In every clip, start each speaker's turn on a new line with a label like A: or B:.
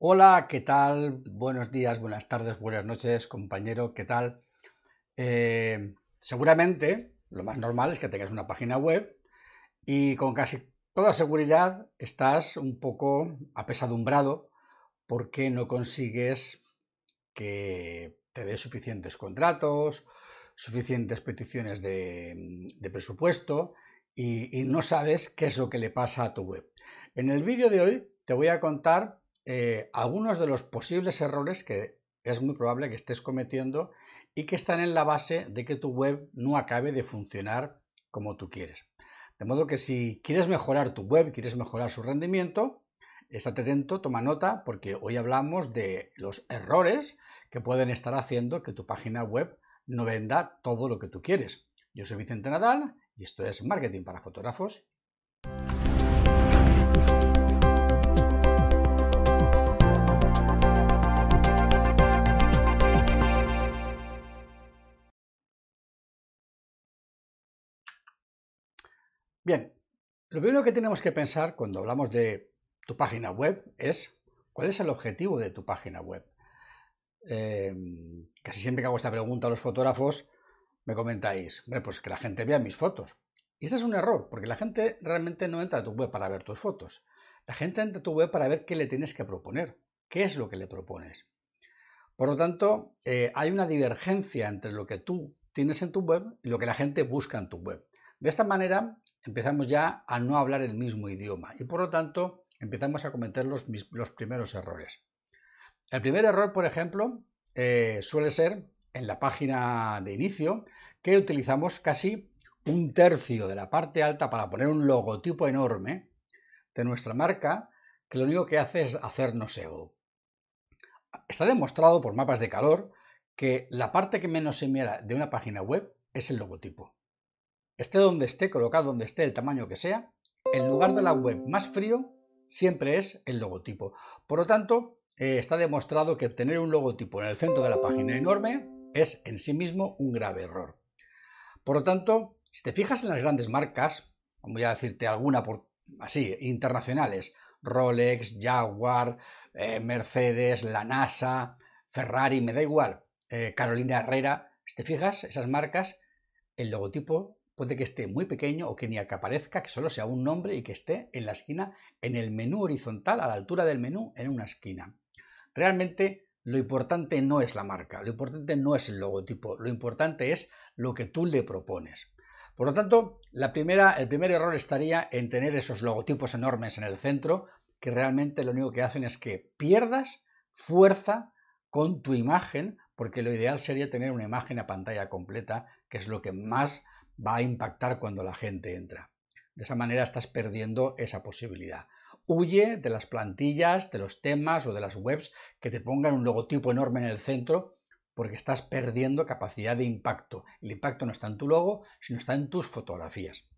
A: Hola, ¿qué tal? Buenos días, buenas tardes, buenas noches, compañero, ¿qué tal? Eh, seguramente lo más normal es que tengas una página web y con casi toda seguridad estás un poco apesadumbrado porque no consigues que te dé suficientes contratos, suficientes peticiones de, presupuesto y, y no sabes qué es lo que le pasa a tu web. En el vídeo de hoy te voy a contar eh, algunos de los posibles errores que es muy probable que estés cometiendo y que están en la base de que tu web no acabe de funcionar como tú quieres. De modo que si quieres mejorar tu web, quieres mejorar su rendimiento, estate atento, toma nota, porque hoy hablamos de los errores que pueden estar haciendo que tu página web no venda todo lo que tú quieres. Yo soy Vicente Nadal y esto es Marketing para Fotógrafos. Bien, lo primero que tenemos que pensar cuando hablamos de tu página web es cuál es el objetivo de tu página web. Em, casi siempre que hago esta pregunta a los fotógrafos me comentáis, pues que la gente vea mis fotos. Y ese es un error, porque la gente realmente no entra a tu web para ver tus fotos. La gente entra a tu web para ver qué le tienes que proponer, qué es lo que le propones. Por lo tanto, eh, hay una divergencia entre lo que tú tienes en tu web y lo que la gente busca en tu web. De esta manera, empezamos ya a no hablar el mismo idioma y por lo tanto empezamos a cometer los, primeros errores. El primer error, por ejemplo, eh, suele ser en la página de inicio que utilizamos casi un tercio de la parte alta para poner un logotipo enorme de nuestra marca que lo único que hace es hacernos ego. Está demostrado por mapas de calor que la parte que menos se mira de una página web es el logotipo esté donde esté, colocado donde esté, el tamaño que sea, el lugar de la web más frío siempre es el logotipo. Por lo tanto, eh, está demostrado que tener un logotipo en el centro de la página enorme es en sí mismo un grave error. Por lo tanto, si te fijas en las grandes marcas, voy a decirte alguna por así, internacionales, Rolex, Jaguar, eh, Mercedes, la NASA, Ferrari, me da igual, eh, Carolina Herrera, si te fijas, esas marcas, el logotipo Puede que esté muy pequeño o que ni que aparezca, que solo sea un nombre y que esté en la esquina, en el menú horizontal, a la altura del menú, en una esquina. Realmente lo importante no es la marca, lo importante no es el logotipo, lo importante es lo que tú le propones. Por lo tanto, el primer error estaría en tener esos logotipos enormes en el centro, que realmente lo único que hacen es que pierdas fuerza con tu imagen, porque lo ideal sería tener una imagen a pantalla completa, que es lo que más va a impactar cuando la gente entra. De esa manera estás perdiendo esa posibilidad. Huye de las plantillas, de los temas o de las webs que te pongan un logotipo enorme en el centro porque estás perdiendo capacidad de impacto. El impacto no está en tu logo, sino está en tus fotografías.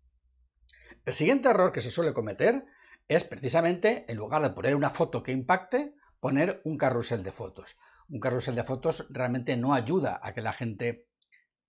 A: El siguiente error que se suele cometer es precisamente, en lugar de poner una foto que impacte, poner un carrusel de fotos. Un carrusel de fotos realmente no ayuda a que la gente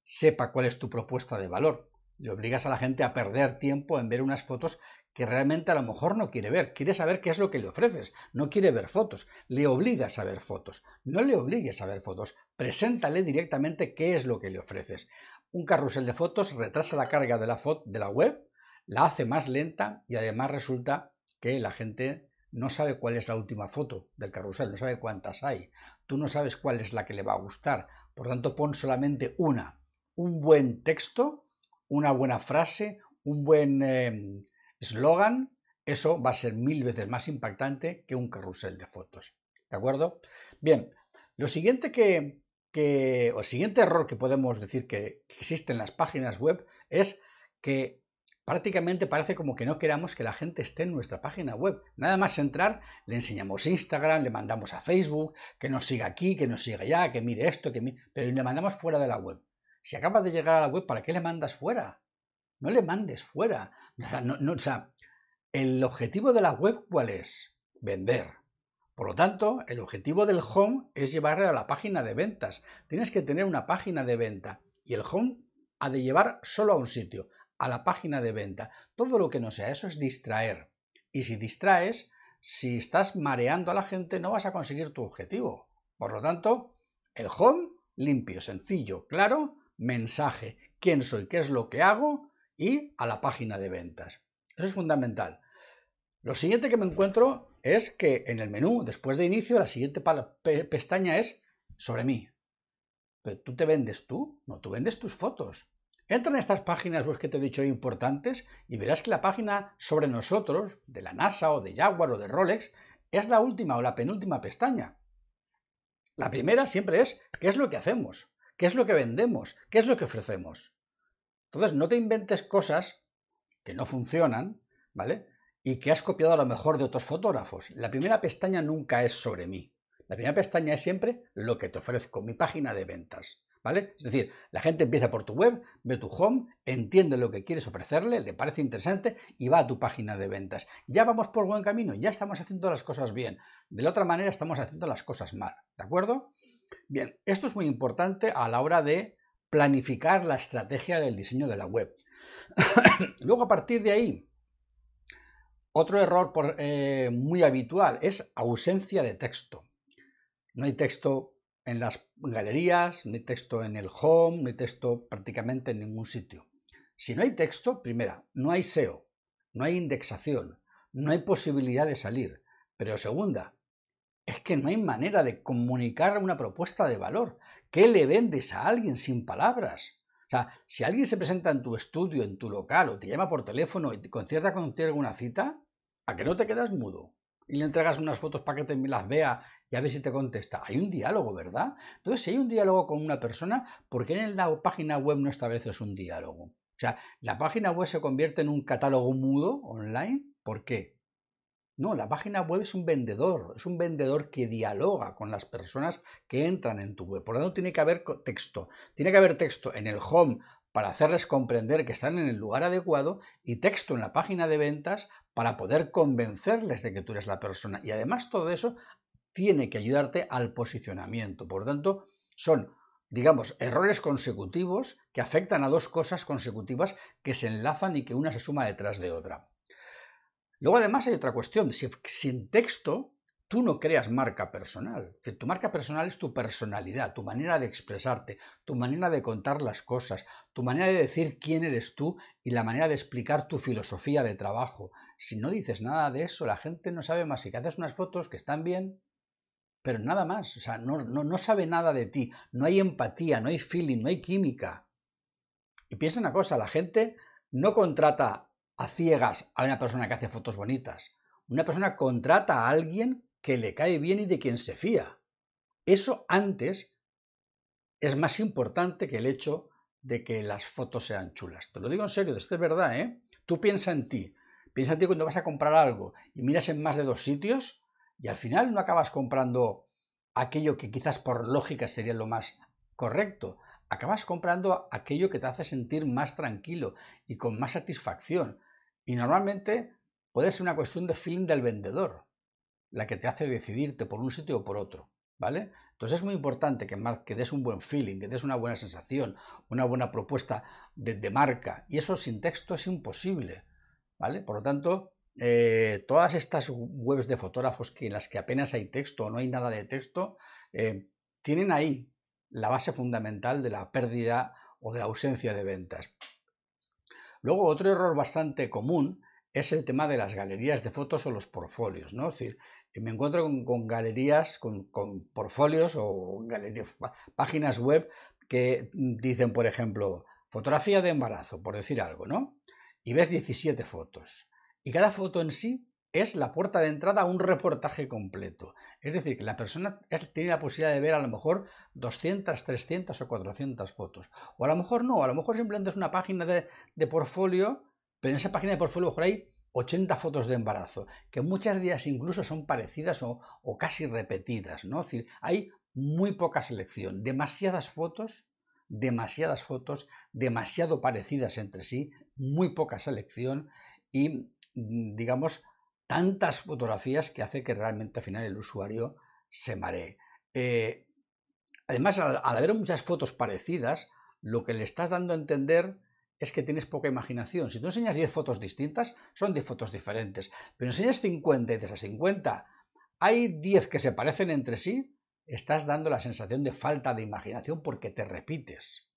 A: sepa cuál es tu propuesta de valor. Le obligas a la gente a perder tiempo en ver unas fotos que realmente a lo mejor no quiere ver. Quiere saber qué es lo que le ofreces. No quiere ver fotos. Le obligas a ver fotos. No le obligues a ver fotos. Preséntale directamente qué es lo que le ofreces. Un carrusel de fotos retrasa la carga de la, de la web, la hace más lenta y además resulta que la gente no sabe cuál es la última foto del carrusel, no sabe cuántas hay. Tú no sabes cuál es la que le va a gustar. Por tanto, pon solamente una un buen texto, una buena frase, un buen em, eslogan, eso va a ser mil veces más impactante que un carrusel de fotos. ¿De acuerdo? Bien, lo siguiente que, que, o el siguiente error que podemos decir que, existe en las páginas web es que prácticamente parece como que no queramos que la gente esté en nuestra página web. Nada más entrar, le enseñamos Instagram, le mandamos a Facebook, que nos siga aquí, que nos siga allá, que mire esto, que mire... pero le mandamos fuera de la web. Si acabas de llegar a la web, ¿para qué le mandas fuera? No le mandes fuera. O sea, el objetivo de la web, ¿cuál es? Vender. Por lo tanto, el objetivo del home es llevarle a la página de ventas. Tienes que tener una página de venta y el home ha de llevar solo a un sitio, a la página de venta. Todo lo que no sea eso es distraer. Y si distraes, si estás mareando a la gente no vas a conseguir tu objetivo. Por lo tanto, el home limpio, sencillo, claro, mensaje, quién soy, qué es lo que hago y a la página de ventas. Eso es fundamental. Lo siguiente que me encuentro es que en el menú, después de inicio, la siguiente pestaña es sobre mí. Pero tú te vendes tú, no, tú vendes tus fotos. Entra en estas páginas web que te he dicho importantes y verás que la página sobre nosotros, de la NASA o de Jaguar o de Rolex, es la última o la penúltima pestaña. La primera siempre es qué es lo que hacemos, qué es lo que vendemos, qué es lo que ofrecemos. Entonces no te inventes cosas que no funcionan, ¿vale? Y que has copiado a lo mejor de otros fotógrafos. La primera pestaña nunca es sobre mí. La primera pestaña es siempre lo que te ofrezco, mi página de ventas. ¿Vale? Es decir, la gente empieza por tu web, ve tu home, entiende lo que quieres ofrecerle, le parece interesante y va a tu página de ventas. Ya vamos por buen camino, ya estamos haciendo las cosas bien. De la otra manera estamos haciendo las cosas mal. ¿De acuerdo? Bien, esto es muy importante a la hora de planificar la estrategia del diseño de la web. Luego, a partir de ahí, otro error eh, muy habitual es ausencia de texto. No hay texto en las galerías, ni texto en el home, ni texto prácticamente en ningún sitio. Si no hay texto, primera, no hay SEO, no hay indexación, no hay posibilidad de salir. Pero segunda, es que no hay manera de comunicar una propuesta de valor. ¿Qué le vendes a alguien sin palabras? O sea, si alguien se presenta en tu estudio, en tu local, o te llama por teléfono y concierta contigo una cita, ¿a que no te quedas mudo? y le entregas unas fotos para que te las vea y a ver si te contesta. Hay un diálogo, ¿verdad? Entonces, si hay un diálogo con una persona, ¿por qué en la página web no estableces un diálogo? O sea, la página web se convierte en un catálogo mudo online. ¿Por qué? No, la página web es un vendedor, es un vendedor que dialoga con las personas que entran en tu web. Por lo tanto, tiene que haber texto. Tiene que haber texto en el home para hacerles comprender que están en el lugar adecuado y texto en la página de ventas para poder convencerles de que tú eres la persona. Y además todo eso tiene que ayudarte al posicionamiento. Por lo tanto, son, digamos, errores consecutivos que afectan a dos cosas consecutivas que se enlazan y que una se suma detrás de otra. Luego además hay otra cuestión, si sin texto tú no creas marca personal. tu marca personal es tu personalidad, tu manera de expresarte, tu manera de contar las cosas, tu manera de decir quién eres tú y la manera de explicar tu filosofía de trabajo. Si no dices nada de eso, la gente no sabe más. Si que haces unas fotos que están bien, pero nada más. O sea, no, no, no sabe nada de ti. No hay empatía, no hay feeling, no hay química. Y piensa una cosa, la gente no contrata a ciegas a una persona que hace fotos bonitas. Una persona contrata a alguien que le cae bien y de quien se fía. Eso antes es más importante que el hecho de que las fotos sean chulas. Te lo digo en serio, esto es verdad, ¿eh? Tú piensa en ti, piensa en ti cuando vas a comprar algo y miras en más de dos sitios y al final no acabas comprando aquello que quizás por lógica sería lo más correcto. Acabas comprando aquello que te hace sentir más tranquilo y con más satisfacción. Y normalmente puede ser una cuestión de feeling del vendedor la que te hace decidirte por un sitio o por otro, ¿vale? Entonces es muy importante que, que des un buen feeling, que des una buena sensación, una buena propuesta de, marca, y eso sin texto es imposible, ¿vale? Por lo tanto, eh, todas estas webs de fotógrafos que en las que apenas hay texto o no hay nada de texto, eh, tienen ahí la base fundamental de la pérdida o de la ausencia de ventas. Luego, otro error bastante común es el tema de las galerías de fotos o los portfolios, ¿no? Es decir, me encuentro con, galerías, con, portfolios o páginas web que dicen, por ejemplo, fotografía de embarazo, por decir algo, ¿no? Y ves 17 fotos. Y cada foto en sí es la puerta de entrada a un reportaje completo. Es decir, que la persona tiene la posibilidad de ver a lo mejor 200, 300 o 400 fotos. O a lo mejor no, a lo mejor simplemente es una página de, de portfolio pero en esa página de portfolio por hay 80 fotos de embarazo, que muchas de ellas incluso son parecidas o, casi repetidas, ¿no? Es decir, hay muy poca selección, demasiadas fotos, demasiadas fotos, demasiado parecidas entre sí, muy poca selección y, mm, digamos, tantas fotografías que hace que realmente al final el usuario se maree. Eh, además, al, al haber muchas fotos parecidas, lo que le estás dando a entender es que tienes poca imaginación. Si tú enseñas 10 fotos distintas, son 10 fotos diferentes. Pero enseñas 50 y de esas 50 hay 10 que se parecen entre sí, estás dando la sensación de falta de imaginación porque te repites.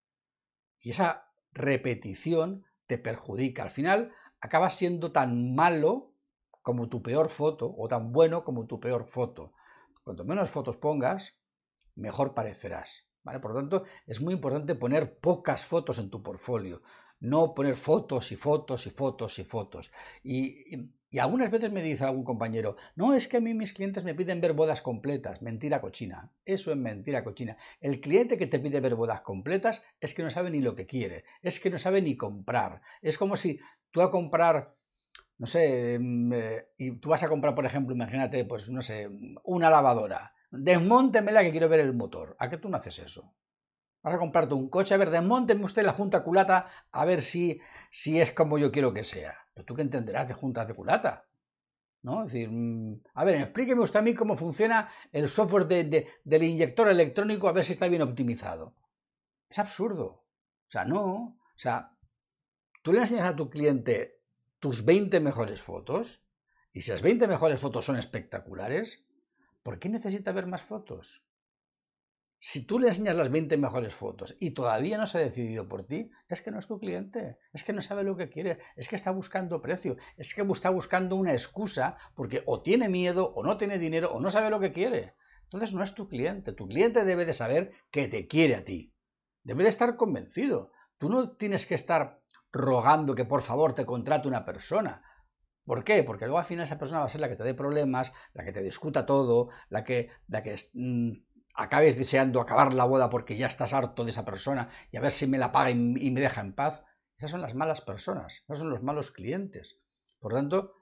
A: Y esa repetición te perjudica. Al final acabas siendo tan malo como tu peor foto o tan bueno como tu peor foto. Cuanto menos fotos pongas, mejor parecerás. ¿vale? Por lo tanto, es muy importante poner pocas fotos en tu portfolio, no poner fotos y fotos y fotos y fotos. Y, y, algunas veces me dice algún compañero, no, es que a mí mis clientes me piden ver bodas completas. Mentira cochina. Eso es mentira cochina. El cliente que te pide ver bodas completas es que no sabe ni lo que quiere, es que no sabe ni comprar. Es como si tú a comprar no sé, mm, eh, y tú vas a comprar, por ejemplo, imagínate, pues, no sé, una lavadora. Desmóntemela que quiero ver el motor. ¿A qué tú no haces eso? Vas a comprarte un coche, a ver, desmónteme usted la junta culata a ver si, si es como yo quiero que sea. Pero tú qué entenderás de juntas de culata. ¿No? Es decir, mm, a ver, explíqueme usted a mí cómo funciona el software de, del inyector electrónico a ver si está bien optimizado. Es absurdo. O sea, no. O sea, tú le enseñas a tu cliente tus 20 mejores fotos, y si las 20 mejores fotos son espectaculares, ¿por qué necesita ver más fotos? Si tú le enseñas las 20 mejores fotos y todavía no se ha decidido por ti, es que no es tu cliente, es que no sabe lo que quiere, es que está buscando precio, es que está buscando una excusa porque o tiene miedo o no tiene dinero o no sabe lo que quiere. Entonces no es tu cliente, tu cliente debe de saber que te quiere a ti, debe de estar convencido. Tú no tienes que estar rogando que por favor te contrate una persona. ¿Por qué? Porque luego al final esa persona va a ser la que te dé problemas, la que te discuta todo, la que, la que mm, acabes deseando acabar la boda porque ya estás harto de esa persona y a ver si me la paga y, me deja en paz. Esas son las malas personas, esos son los malos clientes. Por tanto,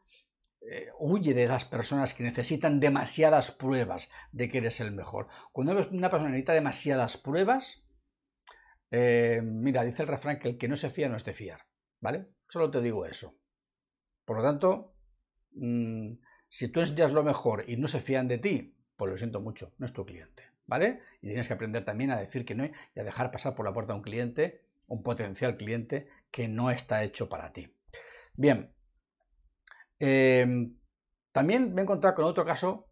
A: eh, huye de las personas que necesitan demasiadas pruebas de que eres el mejor. Cuando una persona necesita demasiadas pruebas, eh, mira, dice el refrán que el que no se fía no es de fiar, ¿vale? Solo te digo eso. Por lo tanto, mm, si tú enseñas lo mejor y no se fían de ti, pues lo siento mucho, no es tu cliente, ¿vale? Y tienes que aprender también a decir que no y a dejar pasar por la puerta a un cliente, un potencial cliente que no está hecho para ti. Bien, em, también me he encontrado con otro caso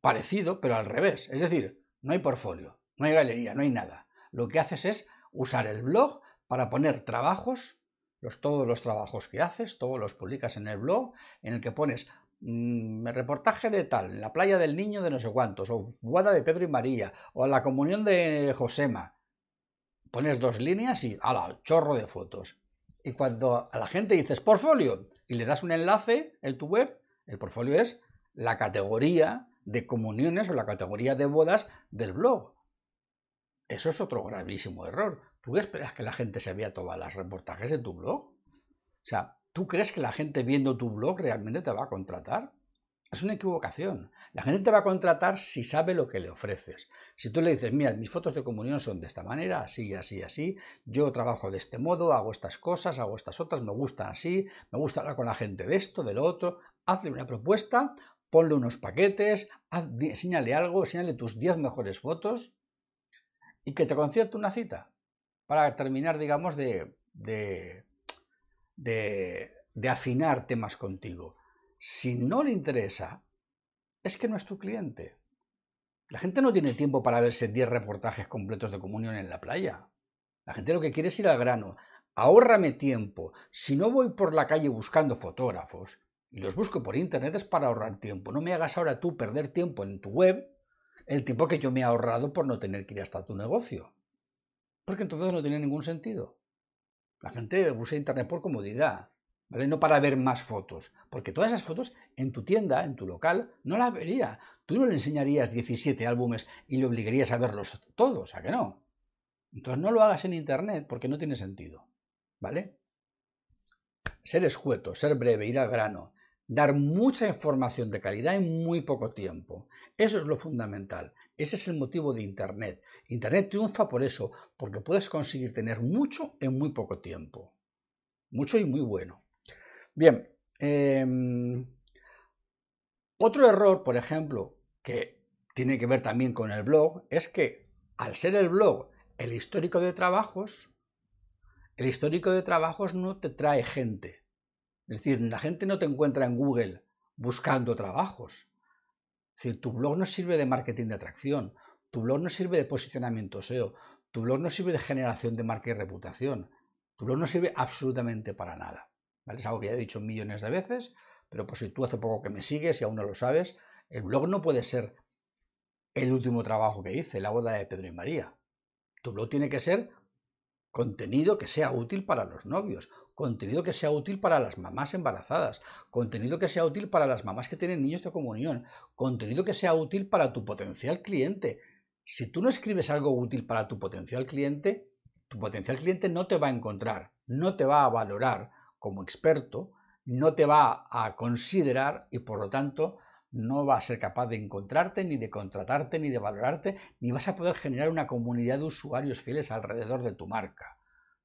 A: parecido, pero al revés. Es decir, no hay portfolio, no hay galería, no hay nada lo que haces es usar el blog para poner trabajos, los, todos los trabajos que haces, todos los publicas en el blog, en el que pones mmm, reportaje de tal, la playa del niño de no sé cuántos, o boda de Pedro y María, o la comunión de Josema. Pones dos líneas y ¡ala! chorro de fotos. Y cuando a la gente dices portfolio y le das un enlace en tu web, el portfolio es la categoría de comuniones o la categoría de bodas del blog. Eso es otro gravísimo error. ¿Tú esperas que la gente se vea todas las reportajes de tu blog? O sea, ¿tú crees que la gente viendo tu blog realmente te va a contratar? Es una equivocación. La gente te va a contratar si sabe lo que le ofreces. Si tú le dices, mira, mis fotos de comunión son de esta manera, así, así, así, yo trabajo de este modo, hago estas cosas, hago estas otras, me gustan así, me gusta hablar con la gente de esto, de lo otro, hazle una propuesta, ponle unos paquetes, enséñale algo, enséñale tus 10 mejores fotos y que te concierte una cita para terminar, digamos, de, de, de, afinar temas contigo. Si no le interesa, es que no es tu cliente. La gente no tiene tiempo para verse 10 reportajes completos de comunión en la playa. La gente lo que quiere es ir al grano. Ahórrame tiempo. Si no voy por la calle buscando fotógrafos y los busco por internet es para ahorrar tiempo. No me hagas ahora tú perder tiempo en tu web el tiempo que yo me he ahorrado por no tener que ir hasta tu negocio. Porque entonces no tiene ningún sentido. La gente usa Internet por comodidad, ¿vale? No para ver más fotos. Porque todas esas fotos en tu tienda, en tu local, no las vería. Tú no le enseñarías 17 álbumes y le obligarías a verlos todos, ¿a que no? Entonces no lo hagas en Internet porque no tiene sentido. ¿Vale? Ser escueto, ser breve, ir al grano, dar mucha información de calidad en muy poco tiempo. Eso es lo fundamental. Ese es el motivo de Internet. Internet triunfa por eso, porque puedes conseguir tener mucho en muy poco tiempo. Mucho y muy bueno. Bien. Em, otro error, por ejemplo, que tiene que ver también con el blog, es que al ser el blog el histórico de trabajos, el histórico de trabajos no te trae gente. Es decir, la gente no te encuentra en Google buscando trabajos. Es decir, tu blog no sirve de marketing de atracción, tu blog no sirve de posicionamiento SEO, tu blog no sirve de generación de marca y reputación, tu blog no sirve absolutamente para nada. Es algo que ya he dicho millones de veces, pero por si tú hace poco que me sigues y aún no lo sabes, el blog no puede ser el último trabajo que hice, la boda de Pedro y María. Tu blog tiene que ser contenido que sea útil para los novios, contenido que sea útil para las mamás embarazadas, contenido que sea útil para las mamás que tienen niños de comunión, contenido que sea útil para tu potencial cliente. Si tú no escribes algo útil para tu potencial cliente, tu potencial cliente no te va a encontrar, no te va a valorar como experto, no te va a considerar y por lo tanto no va a ser capaz de encontrarte, ni de contratarte, ni de valorarte, ni vas a poder generar una comunidad de usuarios fieles alrededor de tu marca.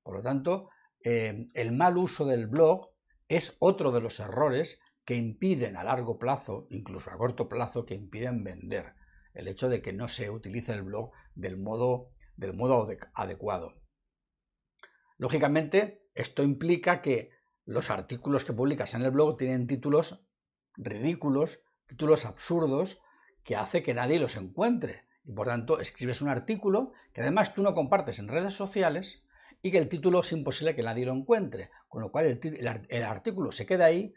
A: Por lo tanto, eh, el mal uso del blog es otro de los errores que impiden a largo plazo, incluso a corto plazo, que impiden vender. El hecho de que no se utilice el blog del modo, del modo adecuado. Lógicamente, esto implica que los artículos que publicas en el blog tienen títulos ridículos títulos absurdos que hace que nadie los encuentre. Y por tanto, escribes un artículo que además tú no compartes en redes sociales y que el título es imposible que nadie lo encuentre. Con lo cual el, artículo se queda ahí.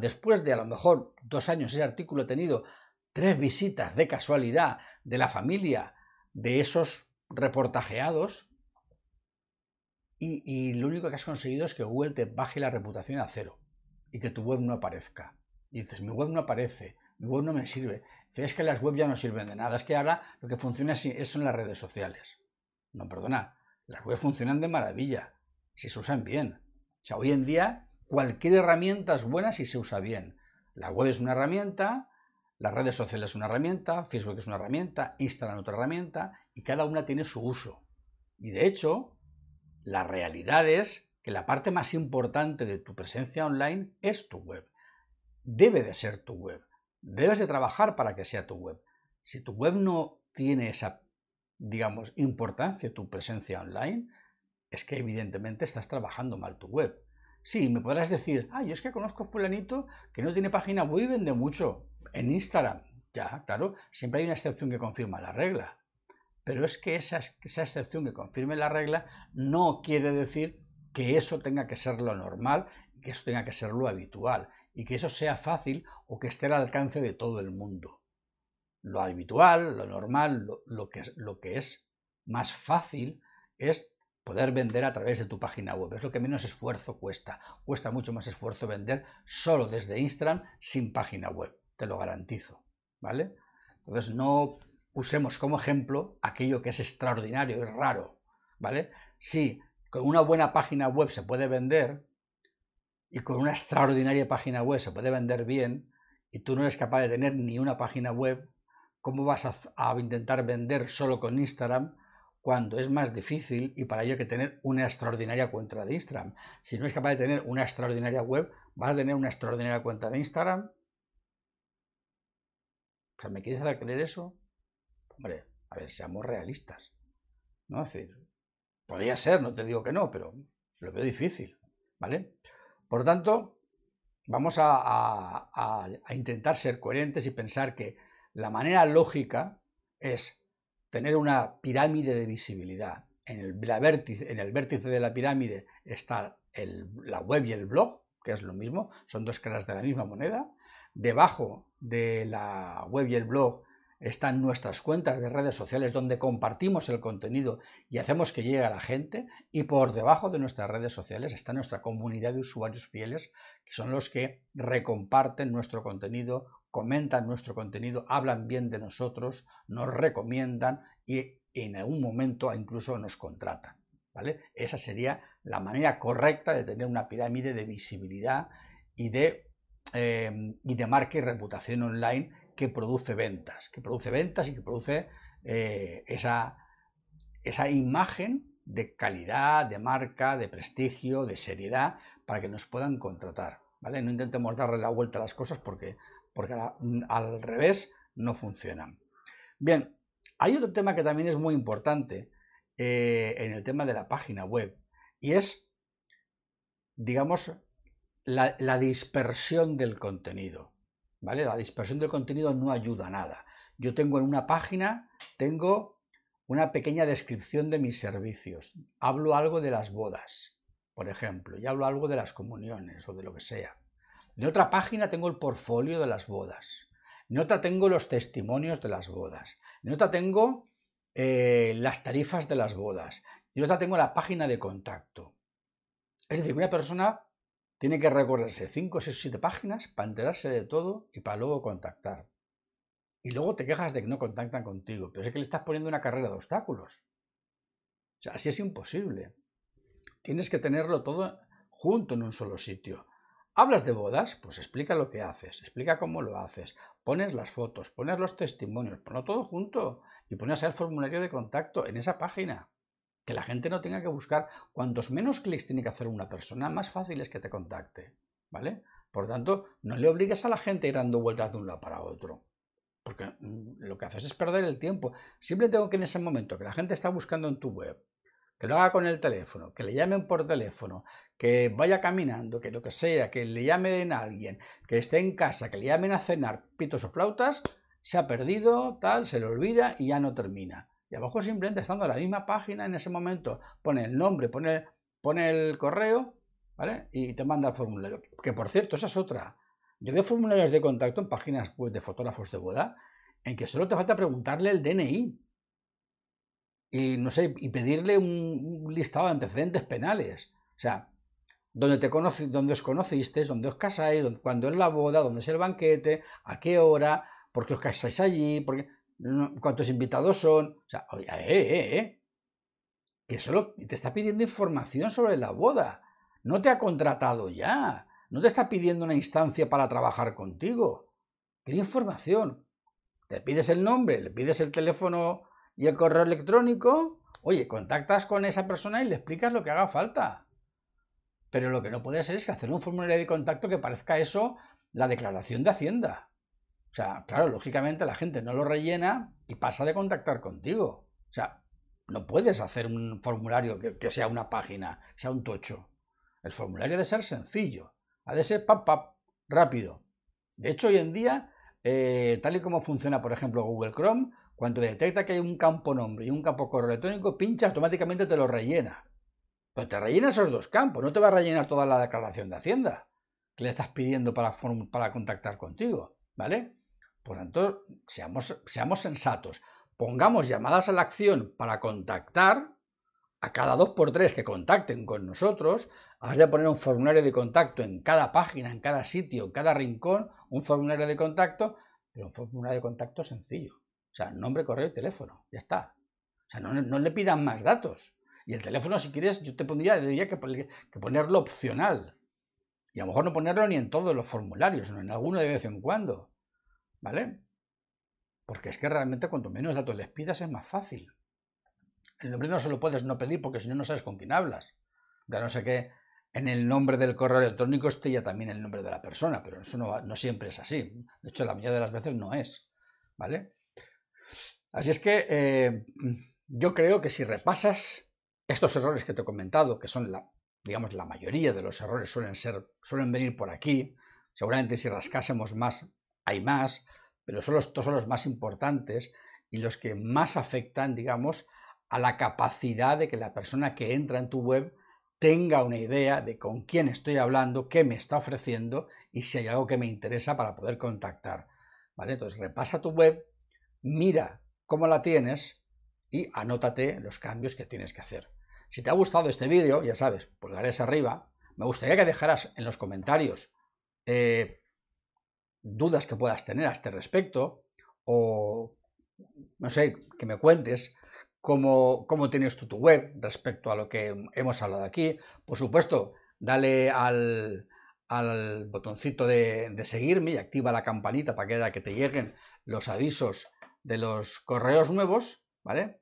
A: después de a lo mejor dos años ese artículo ha tenido tres visitas de casualidad de la familia de esos reportajeados y, y, lo único que has conseguido es que Google te baje la reputación a cero y que tu web no aparezca. Y dices, mi web no aparece, mi web no me sirve. Es que las webs ya no sirven de nada, es que ahora lo que funciona es, son las redes sociales. No, perdona, las webs funcionan de maravilla, si se usan bien. O sea, hoy en día cualquier herramienta es buena si se usa bien. La web es una herramienta, las redes sociales es una herramienta, Facebook es una herramienta, Instagram otra herramienta, y cada una tiene su uso. Y de hecho, la realidad es que la parte más importante de tu presencia online es tu web debe de ser tu web. Debes de trabajar para que sea tu web. Si tu web no tiene esa, digamos, importancia, tu presencia online, es que evidentemente estás trabajando mal tu web. Sí, me podrás decir, ah, yo es que conozco a fulanito que no tiene página web y vende mucho en Instagram. Ya, claro, siempre hay una excepción que confirma la regla. Pero es que esa, esa excepción que confirme la regla no quiere decir que eso tenga que ser lo normal que eso tenga que ser lo habitual y que eso sea fácil o que esté al alcance de todo el mundo. Lo habitual, lo normal, lo, que, es, lo que es más fácil es poder vender a través de tu página web. Es lo que menos esfuerzo cuesta. Cuesta mucho más esfuerzo vender solo desde Instagram sin página web. Te lo garantizo. ¿Vale? Entonces no usemos como ejemplo aquello que es extraordinario y raro. ¿Vale? Si con una buena página web se puede vender, y con una extraordinaria página web se puede vender bien y tú no eres capaz de tener ni una página web, ¿cómo vas a, intentar vender solo con Instagram cuando es más difícil y para ello hay que tener una extraordinaria cuenta de Instagram? Si no es capaz de tener una extraordinaria web, ¿vas a tener una extraordinaria cuenta de Instagram? O sea, ¿me quieres hacer creer eso? Hombre, a ver, seamos realistas. ¿No? Es decir, podría ser, no te digo que no, pero lo veo difícil. ¿Vale? Por tanto, vamos a, intentar ser coherentes y pensar que la manera lógica es tener una pirámide de visibilidad. En el, vértice, de la pirámide está la web y el blog, que es lo mismo, son dos caras de la misma moneda. Debajo de la web y el blog están nuestras cuentas de redes sociales donde compartimos el contenido y hacemos que llegue a la gente y por debajo de nuestras redes sociales está nuestra comunidad de usuarios fieles que son los que recomparten nuestro contenido, comentan nuestro contenido, hablan bien de nosotros, nos recomiendan y en algún momento incluso nos contratan. ¿vale? Esa sería la manera correcta de tener una pirámide de visibilidad y de, eh, y de marca y reputación online que produce ventas, que produce ventas y que produce eh, esa, esa imagen de calidad, de marca, de prestigio, de seriedad, para que nos puedan contratar. ¿vale? No intentemos darle la vuelta a las cosas porque, porque al revés no funcionan. Bien, hay otro tema que también es muy importante eh, en el tema de la página web y es digamos, la, la, dispersión del contenido. ¿Vale? La dispersión del contenido no ayuda a nada. Yo tengo en una página, tengo una pequeña descripción de mis servicios. Hablo algo de las bodas, por ejemplo, y hablo algo de las comuniones o de lo que sea. En otra página tengo el portfolio de las bodas. En otra tengo los testimonios de las bodas. En otra tengo eh, las tarifas de las bodas. En otra tengo la página de contacto. Es decir, una persona tiene que recorrerse 5, 6, 7 páginas para enterarse de todo y para luego contactar. Y luego te quejas de que no contactan contigo, pero es que le estás poniendo una carrera de obstáculos. O sea, así es imposible. Tienes que tenerlo todo junto en un solo sitio. ¿Hablas de bodas? Pues explica lo que haces, explica cómo lo haces, pones las fotos, pones los testimonios, ponlo todo junto y pones el formulario de contacto en esa página. Que la gente no tenga que buscar. Cuantos menos clics tiene que hacer una persona, más fácil es que te contacte. ¿Vale? Por tanto, no le obligues a la gente a ir dando vueltas de un lado para otro. Porque mm, lo que haces es perder el tiempo. Siempre tengo que en ese momento que la gente está buscando en tu web, que lo haga con el teléfono, que le llamen por teléfono, que vaya caminando, que lo que sea, que le llamen a alguien, que esté en casa, que le llamen a cenar pitos o flautas, se ha perdido, tal, se le olvida y ya no termina. Y abajo simplemente estando en la misma página en ese momento, pone el nombre, pone, el correo, ¿vale? Y te manda el formulario. Que por cierto, esa es otra. Yo veo formularios de contacto en páginas web de fotógrafos de boda en que solo te falta preguntarle el DNI y no sé, y pedirle un, listado de antecedentes penales. O sea, donde te conoce, donde os conocisteis, donde os casáis, cuando es la boda, dónde es el banquete, a qué hora, por qué os casáis allí, porque, cuántos invitados son. O sea, oye, eh, eh, eh. Que solo te está pidiendo información sobre la boda. No te ha contratado ya. No te está pidiendo una instancia para trabajar contigo. Quiere información. Te pides el nombre, le pides el teléfono y el correo electrónico, oye, contactas con esa persona y le explicas lo que haga falta. Pero lo que no puede ser es que hacer un formulario de contacto que parezca eso la declaración de Hacienda. O sea, claro, lógicamente la gente no lo rellena y pasa de contactar contigo. O sea, no puedes hacer un formulario que, sea una página, sea un tocho. El formulario debe ser sencillo, ha de ser pap, pap, rápido. De hecho, hoy en día, eh, tal y como funciona, por ejemplo, Google Chrome, cuando detecta que hay un campo nombre y un campo correo electrónico, pincha, automáticamente te lo rellena. Pero te rellena esos dos campos, no te va a rellenar toda la declaración de Hacienda que le estás pidiendo para, para contactar contigo, ¿vale? Por tanto, seamos, seamos sensatos. Pongamos llamadas a la acción para contactar a cada dos por tres que contacten con nosotros. Has de poner un formulario de contacto en cada página, en cada sitio, en cada rincón, un formulario de contacto, pero un formulario de contacto sencillo. O sea, nombre, correo y teléfono. Ya está. O sea, no, le pidan más datos. Y el teléfono, si quieres, yo te pondría, diría que, ponerlo opcional. Y a lo mejor no ponerlo ni en todos los formularios, sino en alguno de vez en cuando. ¿Vale? Porque es que realmente cuanto menos datos les pidas es más fácil. El nombre no se lo puedes no pedir porque si no, no sabes con quién hablas. Ya no sé qué en el nombre del correo electrónico esté ya también el nombre de la persona, pero eso no, no siempre es así. De hecho, la mayoría de las veces no es. ¿Vale? Así es que eh, yo creo que si repasas estos errores que te he comentado, que son la, digamos, la mayoría de los errores suelen ser, suelen venir por aquí, seguramente si rascásemos más, hay más, pero son estos son los más importantes y los que más afectan, digamos, a la capacidad de que la persona que entra en tu web tenga una idea de con quién estoy hablando, qué me está ofreciendo y si hay algo que me interesa para poder contactar. ¿Vale? Entonces repasa tu web, mira cómo la tienes y anótate los cambios que tienes que hacer. Si te ha gustado este vídeo, ya sabes, pulgares arriba, me gustaría que dejaras en los comentarios eh, dudas que puedas tener a este respecto o, no sé, que me cuentes cómo, cómo tienes tú tu web respecto a lo que hemos hablado aquí. Por supuesto, dale al, botoncito de, de, seguirme y activa la campanita para que te lleguen los avisos de los correos nuevos, ¿vale?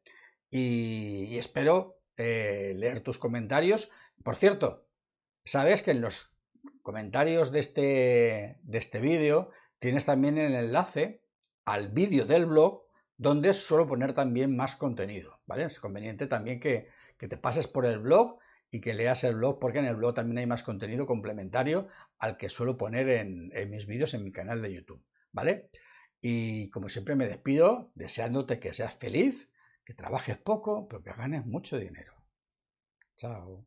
A: Y, espero eh, leer tus comentarios. Por cierto, sabes que en los comentarios de este, de este vídeo tienes también el enlace al vídeo del blog donde suelo poner también más contenido, ¿vale? Es conveniente también que, que te pases por el blog y que leas el blog porque en el blog también hay más contenido complementario al que suelo poner en, en mis vídeos en mi canal de YouTube, ¿vale? Y como siempre me despido deseándote que seas feliz, que trabajes poco, pero que ganes mucho dinero. Chao.